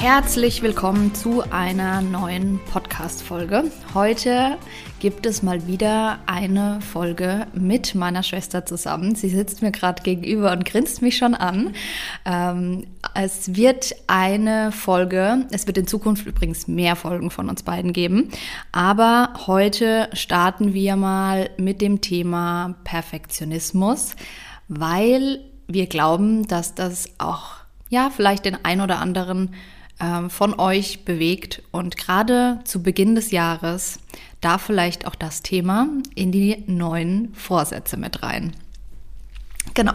Herzlich willkommen zu einer neuen Podcast-Folge. Heute gibt es mal wieder eine Folge mit meiner Schwester zusammen. Sie sitzt mir gerade gegenüber und grinst mich schon an. Ähm, es wird eine Folge, es wird in Zukunft übrigens mehr Folgen von uns beiden geben, aber heute starten wir mal mit dem Thema Perfektionismus, weil wir glauben, dass das auch ja vielleicht den ein oder anderen von euch bewegt. Und gerade zu Beginn des Jahres darf vielleicht auch das Thema in die neuen Vorsätze mit rein. Genau.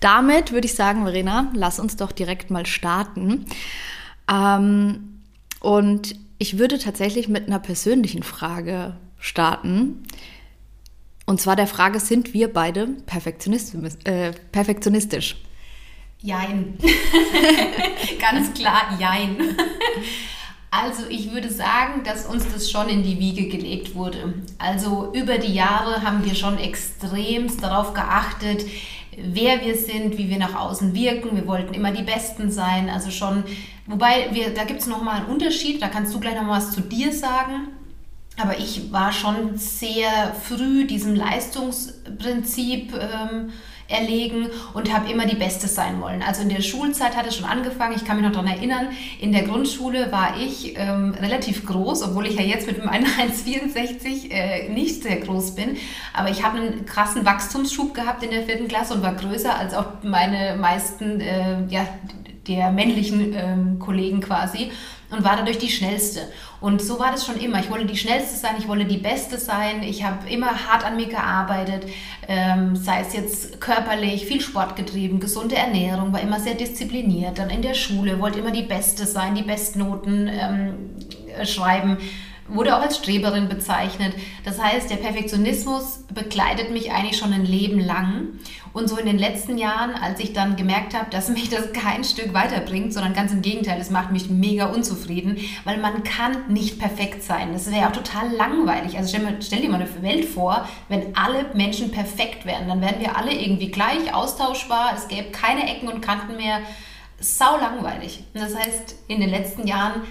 Damit würde ich sagen, Verena, lass uns doch direkt mal starten. Ähm, und ich würde tatsächlich mit einer persönlichen Frage starten. Und zwar der Frage, sind wir beide perfektionistisch? Äh, perfektionistisch? Jein. Ganz klar, jein. Also ich würde sagen, dass uns das schon in die Wiege gelegt wurde. Also über die Jahre haben wir schon extremst darauf geachtet, wer wir sind, wie wir nach außen wirken. Wir wollten immer die Besten sein. Also schon, wobei wir, da gibt es nochmal einen Unterschied, da kannst du gleich noch was zu dir sagen. Aber ich war schon sehr früh diesem Leistungsprinzip ähm, erlegen und habe immer die Beste sein wollen. Also in der Schulzeit hat es schon angefangen. Ich kann mich noch daran erinnern, in der Grundschule war ich ähm, relativ groß, obwohl ich ja jetzt mit meinem 1,64 äh, nicht sehr groß bin. Aber ich habe einen krassen Wachstumsschub gehabt in der vierten Klasse und war größer als auch meine meisten äh, ja, der männlichen ähm, Kollegen quasi und war dadurch die schnellste. Und so war das schon immer. Ich wollte die schnellste sein, ich wollte die beste sein. Ich habe immer hart an mir gearbeitet, ähm, sei es jetzt körperlich, viel Sport getrieben, gesunde Ernährung, war immer sehr diszipliniert. Dann in der Schule wollte immer die beste sein, die Bestnoten ähm, schreiben wurde auch als Streberin bezeichnet. Das heißt, der Perfektionismus begleitet mich eigentlich schon ein Leben lang. Und so in den letzten Jahren, als ich dann gemerkt habe, dass mich das kein Stück weiterbringt, sondern ganz im Gegenteil, es macht mich mega unzufrieden, weil man kann nicht perfekt sein. Das wäre auch total langweilig. Also stell, stell dir mal eine Welt vor, wenn alle Menschen perfekt wären, dann wären wir alle irgendwie gleich austauschbar, es gäbe keine Ecken und Kanten mehr. Sau langweilig. Das heißt, in den letzten Jahren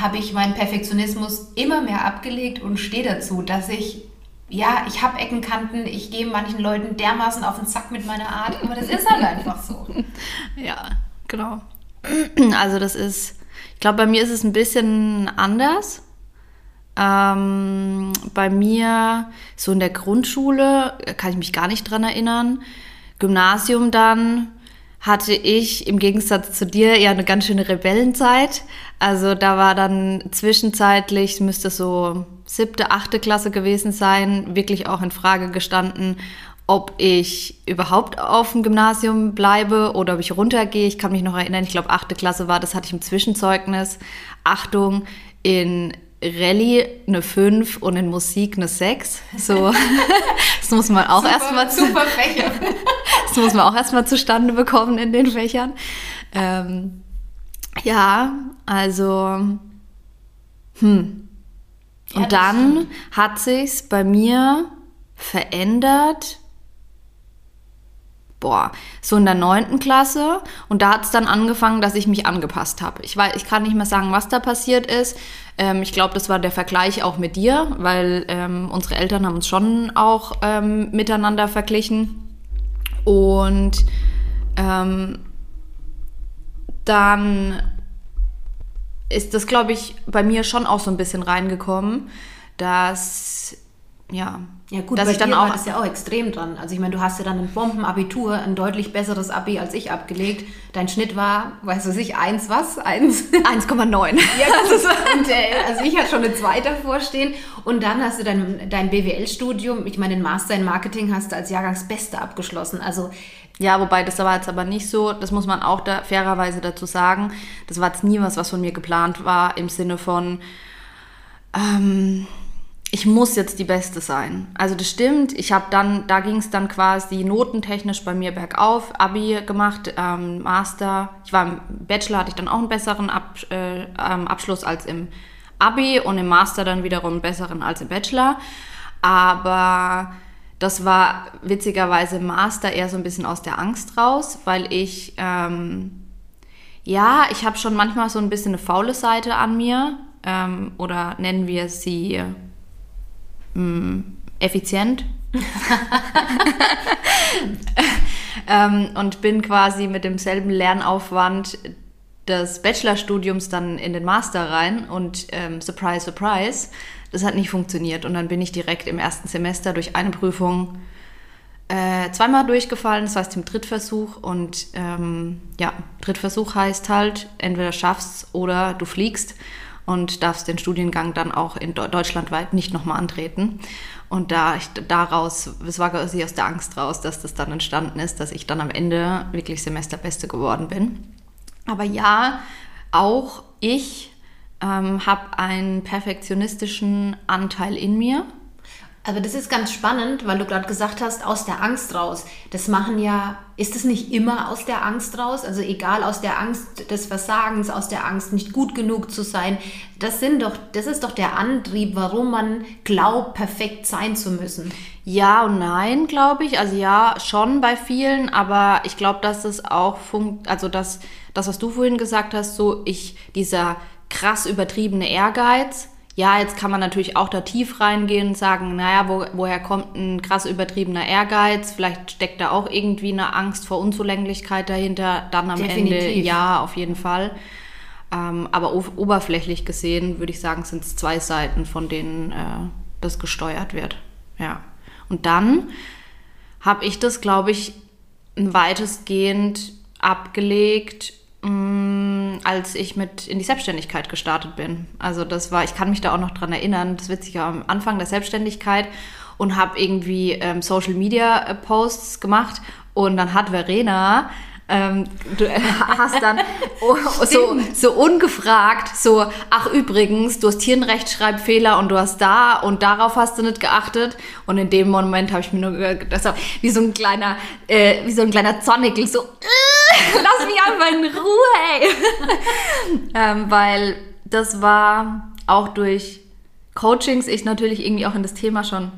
habe ich meinen Perfektionismus immer mehr abgelegt und stehe dazu, dass ich, ja, ich habe Eckenkanten, ich gehe manchen Leuten dermaßen auf den Sack mit meiner Art, aber das ist halt einfach so. Ja, genau. Also das ist, ich glaube, bei mir ist es ein bisschen anders. Ähm, bei mir, so in der Grundschule, kann ich mich gar nicht dran erinnern. Gymnasium dann, hatte ich im Gegensatz zu dir ja eine ganz schöne Rebellenzeit. Also da war dann zwischenzeitlich, müsste so siebte, achte Klasse gewesen sein, wirklich auch in Frage gestanden, ob ich überhaupt auf dem Gymnasium bleibe oder ob ich runtergehe. Ich kann mich noch erinnern, ich glaube achte Klasse war, das hatte ich im Zwischenzeugnis. Achtung, in Rallye eine 5 und in Musik eine 6. So, das muss man auch erstmal super Fächer. Das muss man auch erstmal zustande bekommen in den Fächern. Ähm, ja, also hm. Und ja, dann hat sich's bei mir verändert boah, so in der neunten Klasse. Und da hat es dann angefangen, dass ich mich angepasst habe. Ich, weiß, ich kann nicht mehr sagen, was da passiert ist. Ähm, ich glaube, das war der Vergleich auch mit dir, weil ähm, unsere Eltern haben uns schon auch ähm, miteinander verglichen. Und ähm, dann ist das, glaube ich, bei mir schon auch so ein bisschen reingekommen, dass ja. Ja gut, dass bei ich dann auch war das ja auch extrem dran. Also ich meine, du hast ja dann ein Bombenabitur, ein deutlich besseres Abi als ich abgelegt. Dein Schnitt war, weißt du sich, eins was? Eins? 1,9. Ja, das ist, und, äh, also ich hatte schon eine 2 davor stehen und dann hast du dein, dein BWL-Studium, ich meine, den Master in Marketing hast du als Jahrgangsbeste abgeschlossen. Also Ja, wobei das war jetzt aber nicht so, das muss man auch da fairerweise dazu sagen. Das war jetzt nie was, was von mir geplant war, im Sinne von, ähm, ich muss jetzt die Beste sein. Also das stimmt, ich habe dann, da ging es dann quasi notentechnisch bei mir bergauf, Abi gemacht, ähm, Master. Ich war im Bachelor, hatte ich dann auch einen besseren Ab, äh, ähm, Abschluss als im Abi und im Master dann wiederum einen besseren als im Bachelor. Aber das war witzigerweise Master eher so ein bisschen aus der Angst raus, weil ich, ähm, ja, ich habe schon manchmal so ein bisschen eine faule Seite an mir ähm, oder nennen wir sie mh, effizient. ähm, und bin quasi mit demselben Lernaufwand des Bachelorstudiums dann in den Master rein und ähm, surprise, surprise, das hat nicht funktioniert. Und dann bin ich direkt im ersten Semester durch eine Prüfung äh, zweimal durchgefallen, das heißt im Drittversuch. Und ähm, ja, Drittversuch heißt halt, entweder schaffst oder du fliegst und darfst den Studiengang dann auch in Deu- deutschlandweit nicht nochmal antreten. Und da ich daraus, es war quasi aus der Angst raus, dass das dann entstanden ist, dass ich dann am Ende wirklich Semesterbeste geworden bin. Aber ja, auch ich ähm, habe einen perfektionistischen Anteil in mir. Aber das ist ganz spannend, weil du gerade gesagt hast, aus der Angst raus. Das machen ja, ist es nicht immer aus der Angst raus? Also egal aus der Angst des Versagens, aus der Angst nicht gut genug zu sein. Das sind doch, das ist doch der Antrieb, warum man glaubt, perfekt sein zu müssen. Ja und nein, glaube ich. Also ja, schon bei vielen, aber ich glaube, dass es auch funkt, also dass das, was du vorhin gesagt hast, so ich, dieser krass übertriebene Ehrgeiz. Ja, jetzt kann man natürlich auch da tief reingehen und sagen, naja, wo, woher kommt ein krass übertriebener Ehrgeiz? Vielleicht steckt da auch irgendwie eine Angst vor Unzulänglichkeit dahinter. Dann am Ende, Definitiv. ja, auf jeden Fall. Ähm, aber oberflächlich gesehen würde ich sagen, sind es zwei Seiten, von denen äh, das gesteuert wird. Ja. Und dann habe ich das, glaube ich, weitestgehend abgelegt, als ich mit in die Selbstständigkeit gestartet bin. Also das war, ich kann mich da auch noch dran erinnern, das witzig war am Anfang der Selbstständigkeit und habe irgendwie ähm, Social Media äh, Posts gemacht und dann hat Verena ähm, du äh, hast dann oh, so, so ungefragt so, ach übrigens, du hast hier einen Rechtschreibfehler und du hast da und darauf hast du nicht geachtet. Und in dem Moment habe ich mir nur ge- das war wie so ein kleiner, äh, wie so ein kleiner Zornickel, so, äh, lass mich einfach in Ruhe, ey. ähm, weil das war auch durch Coachings, ich natürlich irgendwie auch in das Thema schon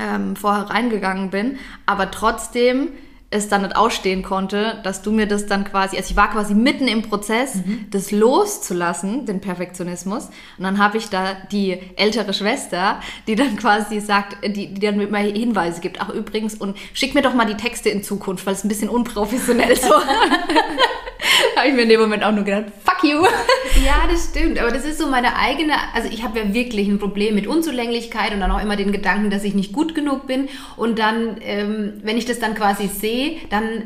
ähm, vorher reingegangen bin, aber trotzdem es dann nicht ausstehen konnte, dass du mir das dann quasi, also ich war quasi mitten im Prozess, das loszulassen, den Perfektionismus. Und dann habe ich da die ältere Schwester, die dann quasi sagt, die, die dann mit mir Hinweise gibt. Ach übrigens, und schick mir doch mal die Texte in Zukunft, weil es ein bisschen unprofessionell so. habe ich mir in dem Moment auch nur gedacht, fuck you. Ja, das stimmt. Aber das ist so meine eigene. Also, ich habe ja wirklich ein Problem mit Unzulänglichkeit und dann auch immer den Gedanken, dass ich nicht gut genug bin. Und dann, ähm, wenn ich das dann quasi sehe, dann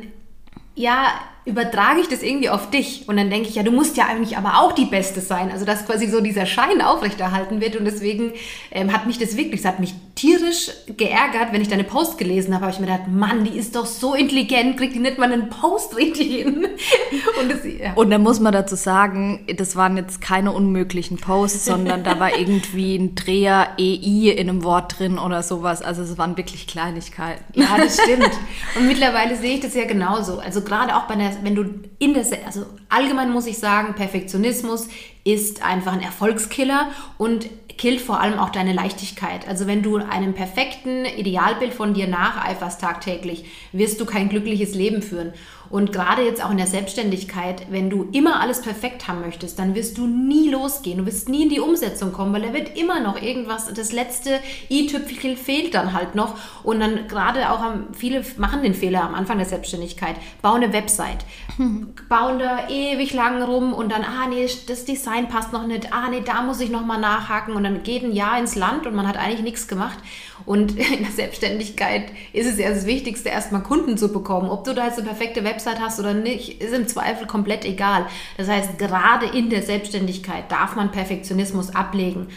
ja, übertrage ich das irgendwie auf dich. Und dann denke ich, ja, du musst ja eigentlich aber auch die Beste sein. Also, dass quasi so dieser Schein aufrechterhalten wird. Und deswegen ähm, hat mich das wirklich, es hat mich tierisch geärgert, wenn ich deine Post gelesen habe. habe ich mir gedacht, Mann, die ist doch so intelligent, kriegt die nicht mal einen Post richtig hin. Und das, ja. Und dann muss man dazu sagen, das waren jetzt keine unmöglichen Posts, sondern da war irgendwie ein Dreher EI in einem Wort drin oder sowas. Also es waren wirklich Kleinigkeiten. Ja, das stimmt. Und mittlerweile sehe ich das ja genauso. Also gerade auch bei der, wenn du in Se- also allgemein muss ich sagen, Perfektionismus ist einfach ein Erfolgskiller und killt vor allem auch deine Leichtigkeit. Also wenn du einem perfekten Idealbild von dir nacheiferst tagtäglich, wirst du kein glückliches Leben führen. Und gerade jetzt auch in der Selbstständigkeit, wenn du immer alles perfekt haben möchtest, dann wirst du nie losgehen. Du wirst nie in die Umsetzung kommen, weil da wird immer noch irgendwas, das letzte i-Tüpfelchen fehlt dann halt noch. Und dann gerade auch am, viele machen den Fehler am Anfang der Selbstständigkeit, bauen eine Website, bauen da ewig lang rum und dann, ah nee, das Design passt noch nicht, ah nee, da muss ich nochmal nachhaken und dann geht ein Jahr ins Land und man hat eigentlich nichts gemacht. Und in der Selbstständigkeit ist es ja das Wichtigste, erstmal Kunden zu bekommen. Ob du da jetzt eine perfekte Website hast oder nicht, ist im Zweifel komplett egal. Das heißt, gerade in der Selbstständigkeit darf man Perfektionismus ablegen.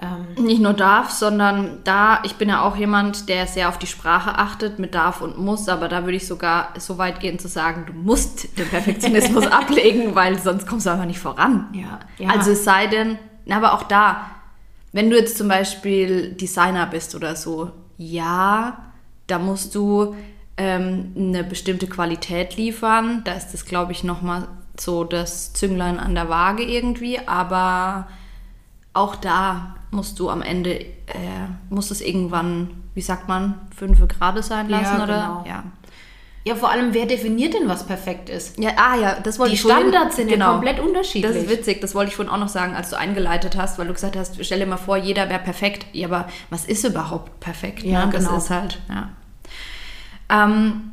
Ähm nicht nur darf, sondern da, ich bin ja auch jemand, der sehr auf die Sprache achtet mit darf und muss, aber da würde ich sogar so weit gehen zu sagen, du musst den Perfektionismus ablegen, weil sonst kommst du einfach nicht voran. Ja, ja. Also es sei denn, aber auch da, wenn du jetzt zum Beispiel Designer bist oder so, ja, da musst du ähm, eine bestimmte Qualität liefern. Da ist das, glaube ich, nochmal so das Zünglein an der Waage irgendwie. Aber auch da musst du am Ende, äh, muss es irgendwann, wie sagt man, fünf Grad sein lassen ja, oder? Genau. Ja. Ja, vor allem, wer definiert denn, was perfekt ist? Ja, ah ja, das wollte Die ich Standards vorhin, sind genau. ja komplett unterschiedlich. Das ist witzig, das wollte ich vorhin auch noch sagen, als du eingeleitet hast, weil du gesagt hast, stell dir mal vor, jeder wäre perfekt. Ja, aber was ist überhaupt perfekt? Ja, ne? genau. Das ist halt, ja. Ähm,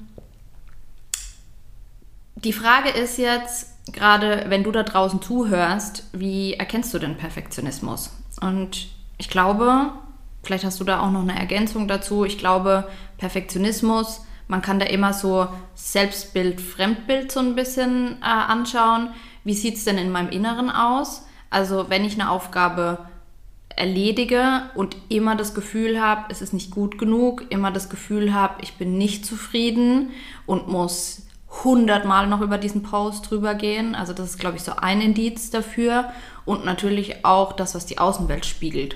die Frage ist jetzt, gerade wenn du da draußen zuhörst, wie erkennst du denn Perfektionismus? Und ich glaube, vielleicht hast du da auch noch eine Ergänzung dazu. Ich glaube, Perfektionismus, man kann da immer so Selbstbild, Fremdbild so ein bisschen äh, anschauen. Wie sieht es denn in meinem Inneren aus? Also wenn ich eine Aufgabe erledige und immer das Gefühl habe, es ist nicht gut genug, immer das Gefühl habe, ich bin nicht zufrieden und muss hundertmal noch über diesen Post drüber gehen. Also das ist, glaube ich, so ein Indiz dafür. Und natürlich auch das, was die Außenwelt spiegelt,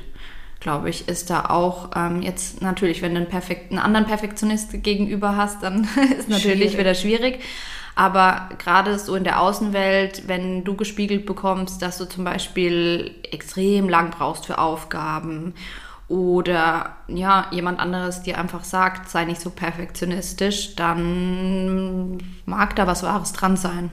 glaube ich, ist da auch ähm, jetzt natürlich, wenn du einen, perfekt, einen anderen Perfektionist gegenüber hast, dann ist natürlich Schwierig. wieder schwierig. Aber gerade so in der Außenwelt, wenn du gespiegelt bekommst, dass du zum Beispiel extrem lang brauchst für Aufgaben oder ja, jemand anderes dir einfach sagt, sei nicht so perfektionistisch, dann mag da was Wahres dran sein.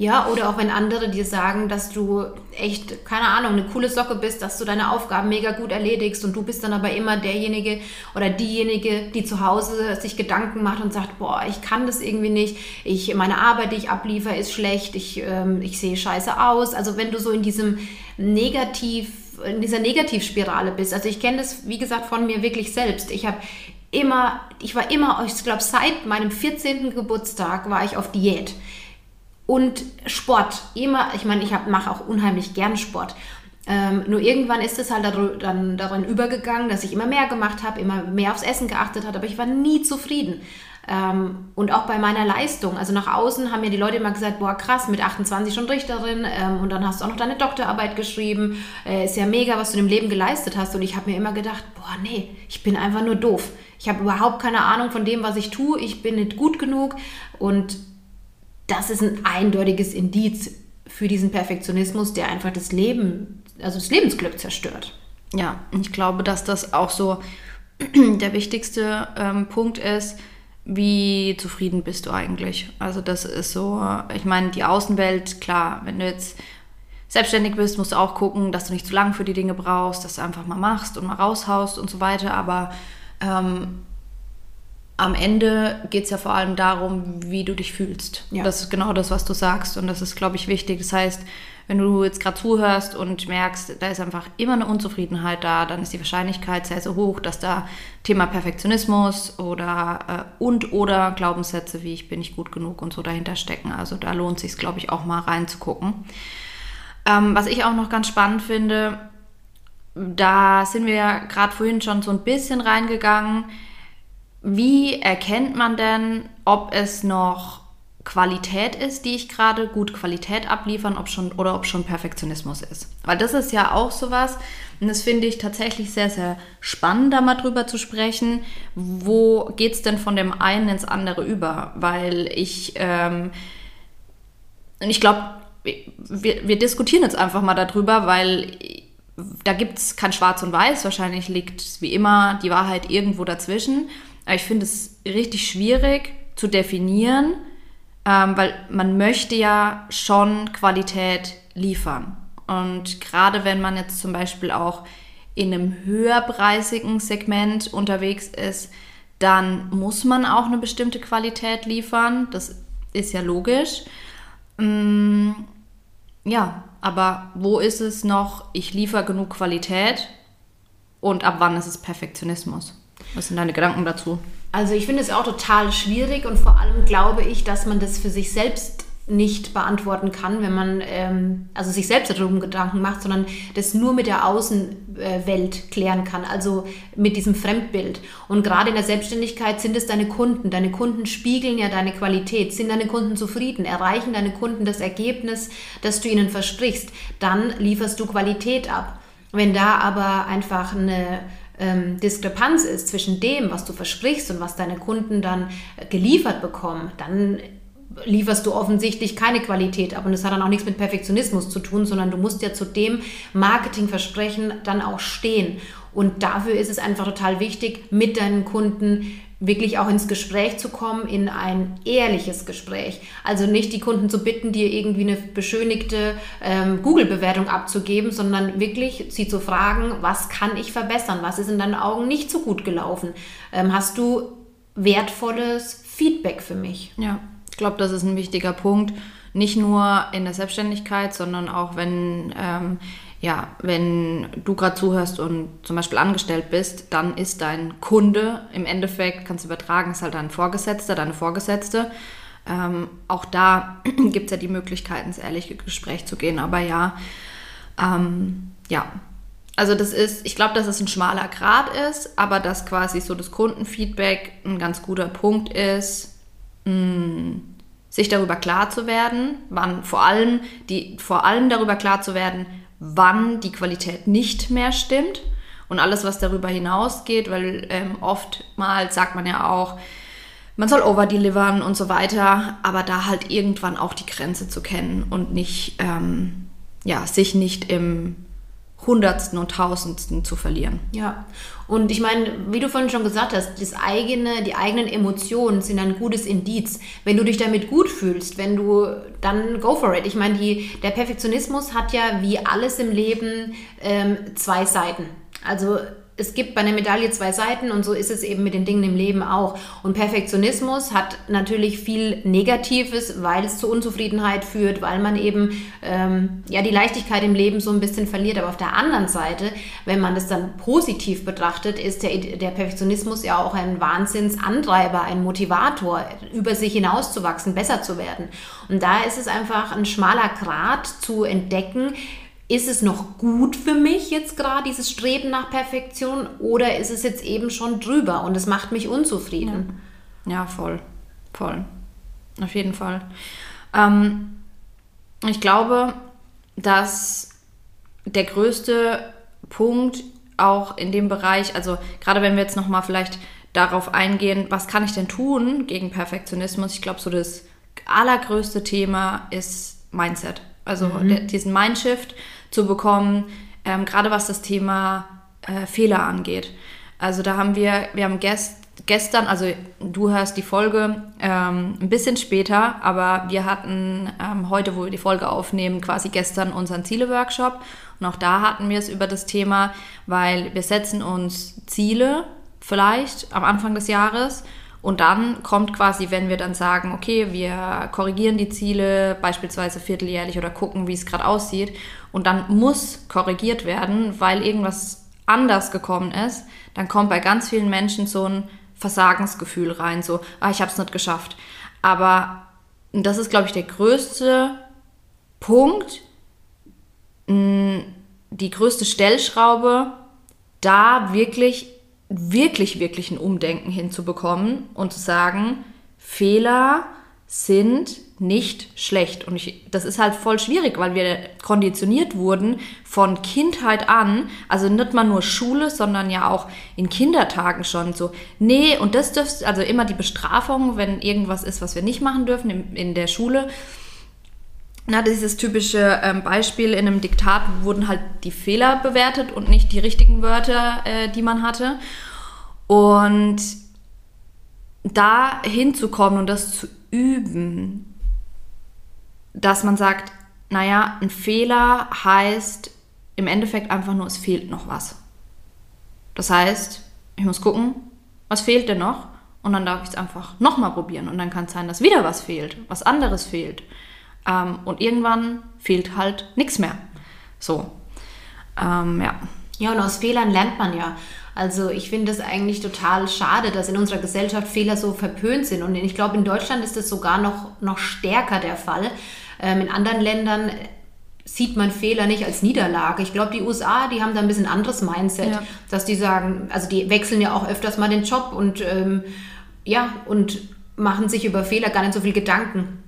Ja, oder auch wenn andere dir sagen, dass du echt, keine Ahnung, eine coole Socke bist, dass du deine Aufgaben mega gut erledigst und du bist dann aber immer derjenige oder diejenige, die zu Hause sich Gedanken macht und sagt, boah, ich kann das irgendwie nicht, ich, meine Arbeit, die ich abliefere, ist schlecht, ich, ähm, ich sehe scheiße aus. Also wenn du so in diesem Negativ, in dieser Negativspirale bist, also ich kenne das, wie gesagt, von mir wirklich selbst. Ich habe immer, ich war immer, ich glaube, seit meinem 14. Geburtstag war ich auf Diät und Sport. Immer, ich meine, ich mache auch unheimlich gern Sport. Ähm, nur irgendwann ist es halt dann darin übergegangen, dass ich immer mehr gemacht habe, immer mehr aufs Essen geachtet habe, aber ich war nie zufrieden. Ähm, und auch bei meiner Leistung, also nach außen haben mir die Leute immer gesagt, boah krass, mit 28 schon Richterin ähm, und dann hast du auch noch deine Doktorarbeit geschrieben, äh, ist ja mega, was du dem Leben geleistet hast. Und ich habe mir immer gedacht, boah nee, ich bin einfach nur doof. Ich habe überhaupt keine Ahnung von dem, was ich tue, ich bin nicht gut genug und das ist ein eindeutiges Indiz für diesen Perfektionismus, der einfach das Leben, also das Lebensglück zerstört. Ja, ich glaube, dass das auch so der wichtigste ähm, Punkt ist, wie zufrieden bist du eigentlich? Also das ist so, ich meine, die Außenwelt, klar, wenn du jetzt selbstständig bist, musst du auch gucken, dass du nicht zu lange für die Dinge brauchst, dass du einfach mal machst und mal raushaust und so weiter, aber ähm, am Ende geht es ja vor allem darum, wie du dich fühlst. Ja. Das ist genau das, was du sagst. Und das ist, glaube ich, wichtig. Das heißt, wenn du jetzt gerade zuhörst und merkst, da ist einfach immer eine Unzufriedenheit da, dann ist die Wahrscheinlichkeit sehr, sehr hoch, dass da Thema Perfektionismus oder äh, und oder Glaubenssätze wie ich bin nicht gut genug und so dahinter stecken. Also da lohnt sich glaube ich, auch mal reinzugucken. Ähm, was ich auch noch ganz spannend finde, da sind wir ja gerade vorhin schon so ein bisschen reingegangen. Wie erkennt man denn, ob es noch Qualität ist, die ich gerade gut Qualität abliefern, ob schon oder ob schon Perfektionismus ist? Weil das ist ja auch sowas, und das finde ich tatsächlich sehr, sehr spannend, da mal drüber zu sprechen. Wo geht es denn von dem einen ins andere über? Weil ich, ähm, ich glaube, wir, wir diskutieren jetzt einfach mal darüber, weil da gibt es kein Schwarz und Weiß. Wahrscheinlich liegt wie immer die Wahrheit irgendwo dazwischen. Ich finde es richtig schwierig zu definieren, ähm, weil man möchte ja schon Qualität liefern. Und gerade wenn man jetzt zum Beispiel auch in einem höherpreisigen Segment unterwegs ist, dann muss man auch eine bestimmte Qualität liefern. Das ist ja logisch. Mm, ja, aber wo ist es noch, ich liefere genug Qualität und ab wann ist es Perfektionismus? Was sind deine Gedanken dazu? Also ich finde es auch total schwierig und vor allem glaube ich, dass man das für sich selbst nicht beantworten kann, wenn man ähm, also sich selbst darum Gedanken macht, sondern das nur mit der Außenwelt klären kann, also mit diesem Fremdbild. Und gerade in der Selbstständigkeit sind es deine Kunden. Deine Kunden spiegeln ja deine Qualität. Sind deine Kunden zufrieden? Erreichen deine Kunden das Ergebnis, das du ihnen versprichst? Dann lieferst du Qualität ab. Wenn da aber einfach eine ähm, Diskrepanz ist zwischen dem, was du versprichst und was deine Kunden dann geliefert bekommen, dann lieferst du offensichtlich keine Qualität ab. Und das hat dann auch nichts mit Perfektionismus zu tun, sondern du musst ja zu dem Marketingversprechen dann auch stehen. Und dafür ist es einfach total wichtig, mit deinen Kunden wirklich auch ins Gespräch zu kommen, in ein ehrliches Gespräch. Also nicht die Kunden zu bitten, dir irgendwie eine beschönigte ähm, Google-Bewertung abzugeben, sondern wirklich sie zu fragen, was kann ich verbessern? Was ist in deinen Augen nicht so gut gelaufen? Ähm, hast du wertvolles Feedback für mich? Ja glaube, das ist ein wichtiger Punkt. Nicht nur in der Selbstständigkeit, sondern auch wenn, ähm, ja, wenn du gerade zuhörst und zum Beispiel angestellt bist, dann ist dein Kunde im Endeffekt, kannst du übertragen, ist halt dein Vorgesetzter, deine Vorgesetzte. Ähm, auch da gibt es ja die Möglichkeit, ins ehrliche Gespräch zu gehen. Aber ja, ähm, ja, also das ist, ich glaube, dass es ein schmaler Grad ist, aber dass quasi so das Kundenfeedback ein ganz guter Punkt ist, mh, sich darüber klar zu werden, wann vor allem, die, vor allem darüber klar zu werden, wann die Qualität nicht mehr stimmt und alles, was darüber hinausgeht, weil ähm, oftmals sagt man ja auch, man soll overdelivern und so weiter, aber da halt irgendwann auch die Grenze zu kennen und nicht, ähm, ja, sich nicht im Hundertsten und Tausendsten zu verlieren. Ja, und ich meine, wie du vorhin schon gesagt hast, das eigene, die eigenen Emotionen sind ein gutes Indiz. Wenn du dich damit gut fühlst, wenn du, dann go for it. Ich meine, die, der Perfektionismus hat ja wie alles im Leben ähm, zwei Seiten. Also es gibt bei einer Medaille zwei Seiten und so ist es eben mit den Dingen im Leben auch. Und Perfektionismus hat natürlich viel Negatives, weil es zu Unzufriedenheit führt, weil man eben ähm, ja die Leichtigkeit im Leben so ein bisschen verliert. Aber auf der anderen Seite, wenn man das dann positiv betrachtet, ist der, der Perfektionismus ja auch ein Wahnsinnsantreiber, ein Motivator, über sich hinauszuwachsen, besser zu werden. Und da ist es einfach ein schmaler Grat zu entdecken, ist es noch gut für mich jetzt gerade, dieses Streben nach Perfektion, oder ist es jetzt eben schon drüber und es macht mich unzufrieden? Ja, ja voll. Voll. Auf jeden Fall. Ähm, ich glaube, dass der größte Punkt auch in dem Bereich, also gerade wenn wir jetzt nochmal vielleicht darauf eingehen, was kann ich denn tun gegen Perfektionismus? Ich glaube, so das allergrößte Thema ist Mindset. Also mhm. der, diesen Mindshift zu bekommen, ähm, gerade was das Thema äh, Fehler angeht. Also da haben wir, wir haben gest, gestern, also du hörst die Folge ähm, ein bisschen später, aber wir hatten ähm, heute, wo wir die Folge aufnehmen, quasi gestern unseren Ziele-Workshop. Und auch da hatten wir es über das Thema, weil wir setzen uns Ziele vielleicht am Anfang des Jahres und dann kommt quasi, wenn wir dann sagen, okay, wir korrigieren die Ziele, beispielsweise vierteljährlich oder gucken, wie es gerade aussieht, und dann muss korrigiert werden, weil irgendwas anders gekommen ist, dann kommt bei ganz vielen Menschen so ein Versagensgefühl rein, so, ah, ich habe es nicht geschafft. Aber das ist, glaube ich, der größte Punkt, die größte Stellschraube, da wirklich wirklich, wirklich ein Umdenken hinzubekommen und zu sagen, Fehler sind nicht schlecht. Und ich, das ist halt voll schwierig, weil wir konditioniert wurden von Kindheit an, also nicht mal nur Schule, sondern ja auch in Kindertagen schon so, nee, und das dürfst, also immer die Bestrafung, wenn irgendwas ist, was wir nicht machen dürfen in, in der Schule. Na, dieses typische ähm, Beispiel in einem Diktat wurden halt die Fehler bewertet und nicht die richtigen Wörter, äh, die man hatte. Und da hinzukommen und das zu üben, dass man sagt, naja, ein Fehler heißt im Endeffekt einfach nur, es fehlt noch was. Das heißt, ich muss gucken, was fehlt denn noch? Und dann darf ich es einfach nochmal probieren. Und dann kann es sein, dass wieder was fehlt, was anderes fehlt. Ähm, und irgendwann fehlt halt nichts mehr. So. Ähm, ja. Ja, und aus Fehlern lernt man ja. Also ich finde es eigentlich total schade, dass in unserer Gesellschaft Fehler so verpönt sind. Und ich glaube, in Deutschland ist das sogar noch, noch stärker der Fall. Ähm, in anderen Ländern sieht man Fehler nicht als Niederlage. Ich glaube, die USA, die haben da ein bisschen anderes Mindset, ja. dass die sagen, also die wechseln ja auch öfters mal den Job und ähm, ja, und machen sich über Fehler gar nicht so viel Gedanken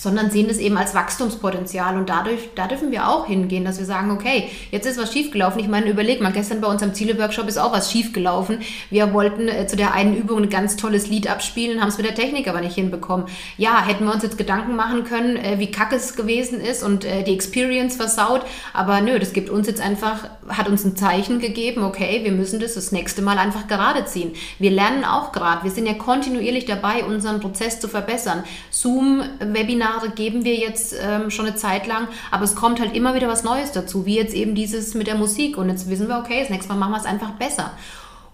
sondern sehen das eben als Wachstumspotenzial. Und dadurch, da dürfen wir auch hingehen, dass wir sagen, okay, jetzt ist was schiefgelaufen. Ich meine, überleg mal, gestern bei unserem Ziele-Workshop ist auch was schiefgelaufen. Wir wollten äh, zu der einen Übung ein ganz tolles Lied abspielen, haben es mit der Technik aber nicht hinbekommen. Ja, hätten wir uns jetzt Gedanken machen können, äh, wie kacke es gewesen ist und äh, die Experience versaut. Aber nö, das gibt uns jetzt einfach, hat uns ein Zeichen gegeben, okay, wir müssen das das nächste Mal einfach gerade ziehen. Wir lernen auch gerade. Wir sind ja kontinuierlich dabei, unseren Prozess zu verbessern. Zoom-Webinar Seminare geben wir jetzt ähm, schon eine Zeit lang, aber es kommt halt immer wieder was Neues dazu, wie jetzt eben dieses mit der Musik. Und jetzt wissen wir, okay, das nächste Mal machen wir es einfach besser.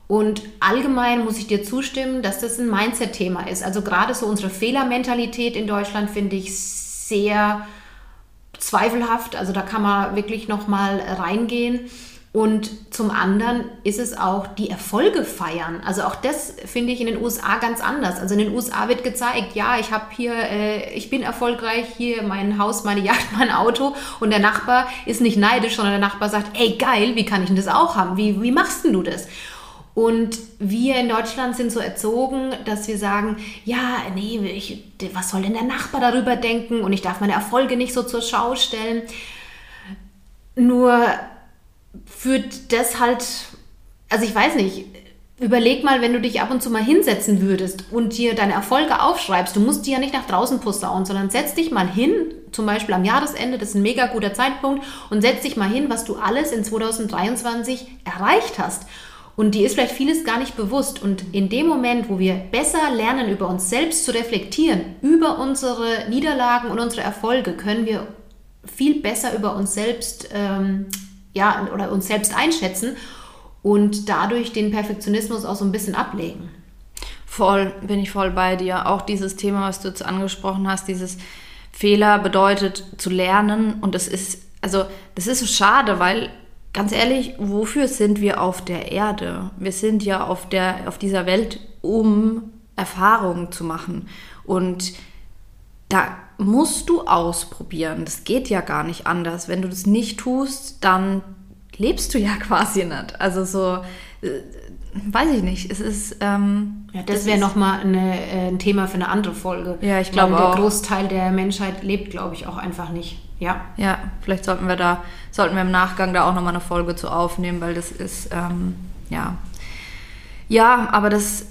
Und allgemein muss ich dir zustimmen, dass das ein Mindset-Thema ist. Also gerade so unsere Fehlermentalität in Deutschland finde ich sehr zweifelhaft. Also da kann man wirklich noch mal reingehen. Und zum anderen ist es auch die Erfolge feiern. Also auch das finde ich in den USA ganz anders. Also in den USA wird gezeigt, ja, ich habe hier, äh, ich bin erfolgreich, hier mein Haus, meine Yacht, mein Auto. Und der Nachbar ist nicht neidisch, sondern der Nachbar sagt, ey geil, wie kann ich denn das auch haben? Wie, wie machst denn du das? Und wir in Deutschland sind so erzogen, dass wir sagen, ja, nee, ich, was soll denn der Nachbar darüber denken? Und ich darf meine Erfolge nicht so zur Schau stellen. Nur führt das halt, also ich weiß nicht, überleg mal, wenn du dich ab und zu mal hinsetzen würdest und dir deine Erfolge aufschreibst, du musst die ja nicht nach draußen posaunen, sondern setz dich mal hin, zum Beispiel am Jahresende, das ist ein mega guter Zeitpunkt, und setz dich mal hin, was du alles in 2023 erreicht hast. Und dir ist vielleicht vieles gar nicht bewusst. Und in dem Moment, wo wir besser lernen, über uns selbst zu reflektieren, über unsere Niederlagen und unsere Erfolge, können wir viel besser über uns selbst ähm, ja, oder uns selbst einschätzen und dadurch den Perfektionismus auch so ein bisschen ablegen. Voll, bin ich voll bei dir. Auch dieses Thema, was du jetzt angesprochen hast, dieses Fehler bedeutet zu lernen und das ist, also das ist so schade, weil ganz ehrlich, wofür sind wir auf der Erde? Wir sind ja auf, der, auf dieser Welt, um Erfahrungen zu machen. Und da musst du ausprobieren. Das geht ja gar nicht anders. Wenn du das nicht tust, dann lebst du ja quasi nicht. Also so, äh, weiß ich nicht. Es ist. Ähm, ja, das, das wäre nochmal äh, ein Thema für eine andere Folge. Ja, ich glaube auch. Der Großteil der Menschheit lebt, glaube ich, auch einfach nicht. Ja. Ja, vielleicht sollten wir da, sollten wir im Nachgang da auch nochmal eine Folge zu aufnehmen, weil das ist, ähm, ja. Ja, aber das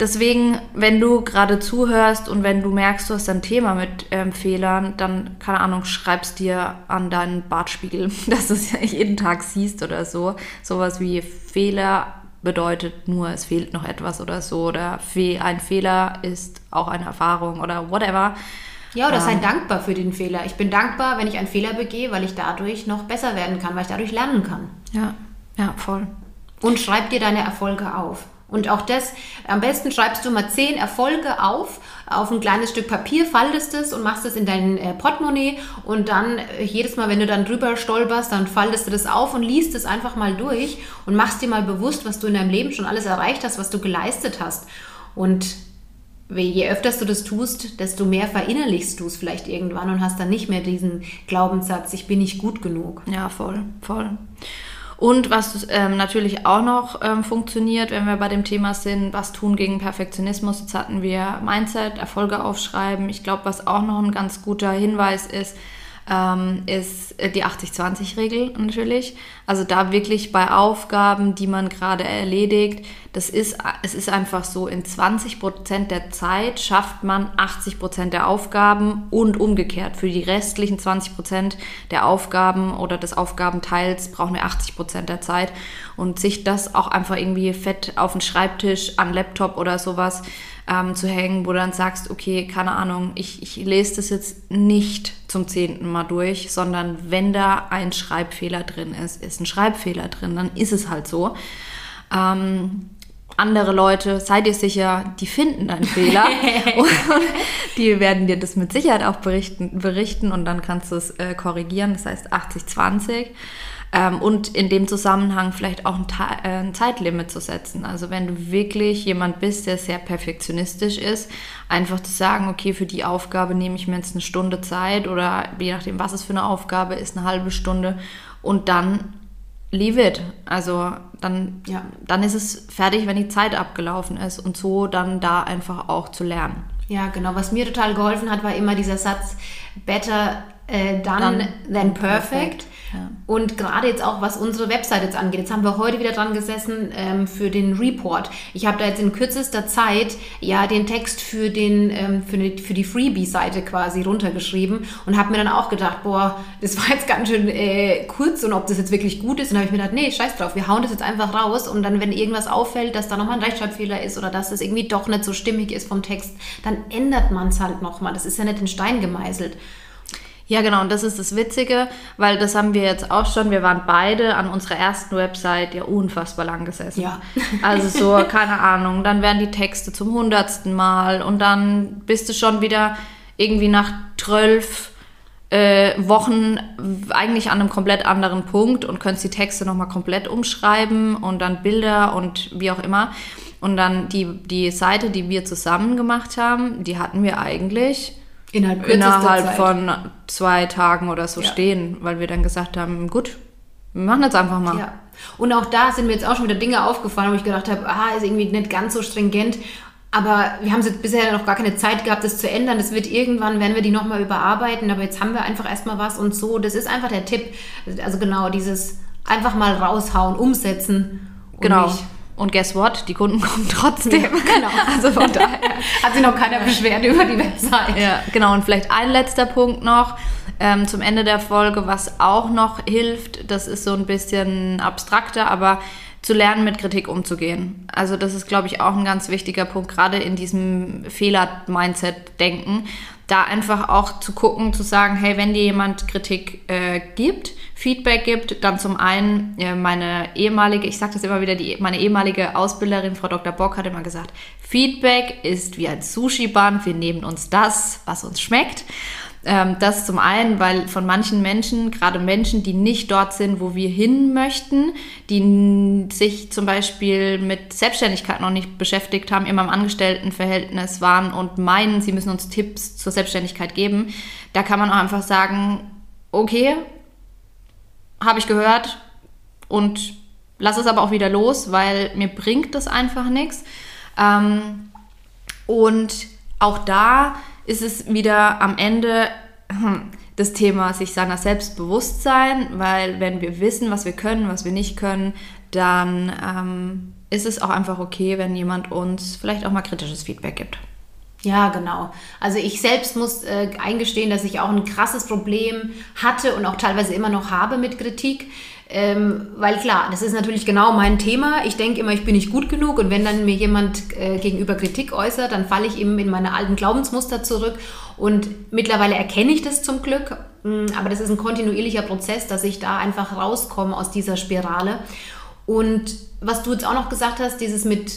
deswegen, wenn du gerade zuhörst und wenn du merkst, du hast ein Thema mit ähm, Fehlern, dann, keine Ahnung, schreibst dir an deinen Bartspiegel, dass du es ja jeden Tag siehst oder so. Sowas wie Fehler bedeutet nur, es fehlt noch etwas oder so. Oder ein Fehler ist auch eine Erfahrung oder whatever. Ja, oder sei ähm, dankbar für den Fehler. Ich bin dankbar, wenn ich einen Fehler begehe, weil ich dadurch noch besser werden kann, weil ich dadurch lernen kann. Ja, ja, voll. Und schreib dir deine Erfolge auf. Und auch das, am besten schreibst du mal zehn Erfolge auf, auf ein kleines Stück Papier, faltest es und machst es in dein äh, Portemonnaie und dann äh, jedes Mal, wenn du dann drüber stolperst, dann faltest du das auf und liest es einfach mal durch und machst dir mal bewusst, was du in deinem Leben schon alles erreicht hast, was du geleistet hast. Und je öfter du das tust, desto mehr verinnerlichst du es vielleicht irgendwann und hast dann nicht mehr diesen Glaubenssatz, ich bin nicht gut genug. Ja, voll, voll. Und was ähm, natürlich auch noch ähm, funktioniert, wenn wir bei dem Thema sind, was tun gegen Perfektionismus. Jetzt hatten wir Mindset, Erfolge aufschreiben. Ich glaube, was auch noch ein ganz guter Hinweis ist, ähm, ist äh, die 80-20-Regel natürlich. Also da wirklich bei Aufgaben, die man gerade erledigt, das ist, es ist einfach so, in 20 Prozent der Zeit schafft man 80 Prozent der Aufgaben und umgekehrt. Für die restlichen 20 Prozent der Aufgaben oder des Aufgabenteils brauchen wir 80 Prozent der Zeit. Und sich das auch einfach irgendwie fett auf den Schreibtisch, an Laptop oder sowas ähm, zu hängen, wo du dann sagst, okay, keine Ahnung, ich, ich lese das jetzt nicht zum zehnten Mal durch, sondern wenn da ein Schreibfehler drin ist, ist ein Schreibfehler drin, dann ist es halt so. Ähm, andere Leute, seid ihr sicher, die finden einen Fehler und die werden dir das mit Sicherheit auch berichten, berichten und dann kannst du es äh, korrigieren. Das heißt 80-20. Ähm, und in dem Zusammenhang vielleicht auch ein, äh, ein, Zeitlimit zu setzen. Also wenn du wirklich jemand bist, der sehr perfektionistisch ist, einfach zu sagen, okay, für die Aufgabe nehme ich mir jetzt eine Stunde Zeit oder je nachdem, was es für eine Aufgabe ist, eine halbe Stunde und dann leave it. Also dann, ja. dann ist es fertig, wenn die Zeit abgelaufen ist und so dann da einfach auch zu lernen. Ja, genau. Was mir total geholfen hat, war immer dieser Satz, better äh, done, done than perfect. perfect. Und gerade jetzt auch, was unsere Website jetzt angeht, jetzt haben wir heute wieder dran gesessen ähm, für den Report. Ich habe da jetzt in kürzester Zeit ja den Text für, den, ähm, für, die, für die Freebie-Seite quasi runtergeschrieben und habe mir dann auch gedacht, boah, das war jetzt ganz schön äh, kurz und ob das jetzt wirklich gut ist. Und habe ich mir gedacht, nee, scheiß drauf, wir hauen das jetzt einfach raus und dann, wenn irgendwas auffällt, dass da nochmal ein Rechtschreibfehler ist oder dass das irgendwie doch nicht so stimmig ist vom Text, dann ändert man es halt nochmal. Das ist ja nicht in Stein gemeißelt. Ja, genau, und das ist das Witzige, weil das haben wir jetzt auch schon, wir waren beide an unserer ersten Website ja unfassbar lang gesessen. Ja. Also so, keine Ahnung, dann werden die Texte zum hundertsten Mal und dann bist du schon wieder irgendwie nach zwölf äh, Wochen eigentlich an einem komplett anderen Punkt und könntest die Texte nochmal komplett umschreiben und dann Bilder und wie auch immer. Und dann die, die Seite, die wir zusammen gemacht haben, die hatten wir eigentlich Innerhalb, innerhalb Zeit. von zwei Tagen oder so ja. stehen, weil wir dann gesagt haben, gut, wir machen das einfach mal. Ja. Und auch da sind mir jetzt auch schon wieder Dinge aufgefallen, wo ich gedacht habe, ah, ist irgendwie nicht ganz so stringent. Aber wir haben bisher noch gar keine Zeit gehabt, das zu ändern. Das wird irgendwann, werden wir die nochmal überarbeiten. Aber jetzt haben wir einfach erstmal was und so. Das ist einfach der Tipp. Also genau, dieses einfach mal raushauen, umsetzen. Genau. Nicht und guess what? Die Kunden kommen trotzdem. Ja, genau. Also von daher hat sich noch keiner beschwert über die Website. Ja, genau. Und vielleicht ein letzter Punkt noch ähm, zum Ende der Folge, was auch noch hilft. Das ist so ein bisschen abstrakter, aber zu lernen, mit Kritik umzugehen. Also das ist, glaube ich, auch ein ganz wichtiger Punkt, gerade in diesem Fehler-Mindset-Denken, da einfach auch zu gucken, zu sagen, hey, wenn dir jemand Kritik äh, gibt, Feedback gibt, dann zum einen äh, meine ehemalige, ich sage das immer wieder, die, meine ehemalige Ausbilderin, Frau Dr. Bock, hat immer gesagt, Feedback ist wie ein Sushi-Band, wir nehmen uns das, was uns schmeckt. Ähm, das zum einen, weil von manchen Menschen, gerade Menschen, die nicht dort sind, wo wir hin möchten, die sich zum Beispiel mit Selbstständigkeit noch nicht beschäftigt haben, immer im Angestelltenverhältnis waren und meinen, sie müssen uns Tipps zur Selbstständigkeit geben, da kann man auch einfach sagen, okay, habe ich gehört und lass es aber auch wieder los, weil mir bringt das einfach nichts. Ähm, und auch da ist es wieder am Ende hm, das Thema sich seiner selbst bewusst sein, weil wenn wir wissen, was wir können, was wir nicht können, dann ähm, ist es auch einfach okay, wenn jemand uns vielleicht auch mal kritisches Feedback gibt. Ja, genau. Also ich selbst muss äh, eingestehen, dass ich auch ein krasses Problem hatte und auch teilweise immer noch habe mit Kritik. Ähm, weil klar, das ist natürlich genau mein Thema. Ich denke immer, ich bin nicht gut genug und wenn dann mir jemand äh, gegenüber Kritik äußert, dann falle ich eben in meine alten Glaubensmuster zurück und mittlerweile erkenne ich das zum Glück. Mm, aber das ist ein kontinuierlicher Prozess, dass ich da einfach rauskomme aus dieser Spirale. Und was du jetzt auch noch gesagt hast, dieses mit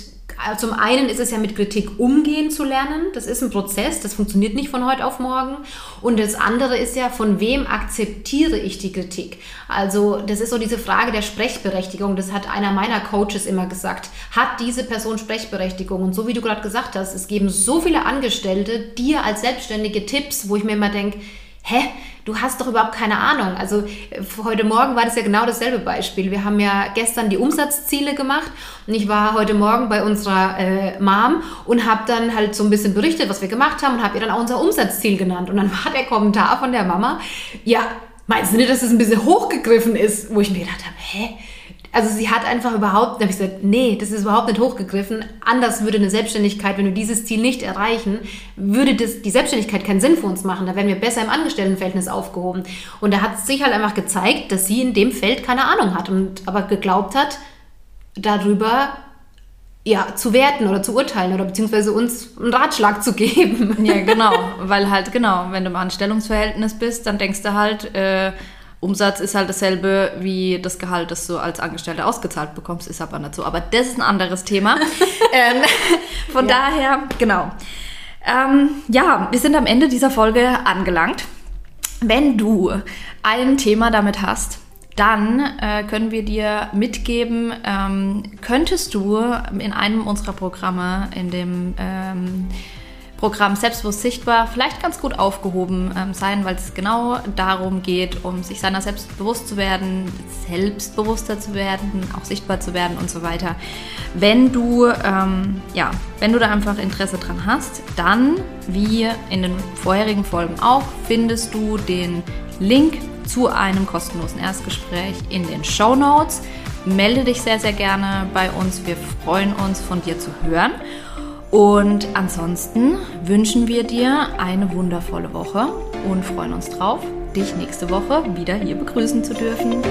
zum einen ist es ja mit Kritik umgehen zu lernen. Das ist ein Prozess, das funktioniert nicht von heute auf morgen. Und das andere ist ja, von wem akzeptiere ich die Kritik? Also das ist so diese Frage der Sprechberechtigung. Das hat einer meiner Coaches immer gesagt. Hat diese Person Sprechberechtigung? Und so wie du gerade gesagt hast, es geben so viele Angestellte dir als Selbstständige Tipps, wo ich mir immer denke, hä? du hast doch überhaupt keine Ahnung. Also äh, heute Morgen war das ja genau dasselbe Beispiel. Wir haben ja gestern die Umsatzziele gemacht und ich war heute Morgen bei unserer äh, Mom und habe dann halt so ein bisschen berichtet, was wir gemacht haben und habe ihr dann auch unser Umsatzziel genannt. Und dann war der Kommentar von der Mama, ja, meinst du nicht, dass das ein bisschen hochgegriffen ist? Wo ich mir gedacht habe, hä? Also sie hat einfach überhaupt, da habe ich gesagt, nee, das ist überhaupt nicht hochgegriffen. Anders würde eine Selbstständigkeit, wenn wir dieses Ziel nicht erreichen, würde das, die Selbstständigkeit keinen Sinn für uns machen. Da wären wir besser im Angestelltenverhältnis aufgehoben. Und da hat sich halt einfach gezeigt, dass sie in dem Feld keine Ahnung hat und aber geglaubt hat, darüber ja, zu werten oder zu urteilen oder beziehungsweise uns einen Ratschlag zu geben. Ja, genau, weil halt genau, wenn du im Anstellungsverhältnis bist, dann denkst du halt, äh, Umsatz ist halt dasselbe wie das Gehalt, das du als Angestellter ausgezahlt bekommst, ist aber nicht so. Aber das ist ein anderes Thema. ähm, von ja. daher, genau. Ähm, ja, wir sind am Ende dieser Folge angelangt. Wenn du ein Thema damit hast, dann äh, können wir dir mitgeben, ähm, könntest du in einem unserer Programme, in dem ähm, Programm Selbstbewusst Sichtbar vielleicht ganz gut aufgehoben ähm, sein, weil es genau darum geht, um sich seiner selbst bewusst zu werden, selbstbewusster zu werden, auch sichtbar zu werden und so weiter. Wenn du, ähm, ja, wenn du da einfach Interesse dran hast, dann, wie in den vorherigen Folgen auch, findest du den Link zu einem kostenlosen Erstgespräch in den Show Notes. Melde dich sehr, sehr gerne bei uns. Wir freuen uns, von dir zu hören. Und ansonsten wünschen wir dir eine wundervolle Woche und freuen uns drauf, dich nächste Woche wieder hier begrüßen zu dürfen.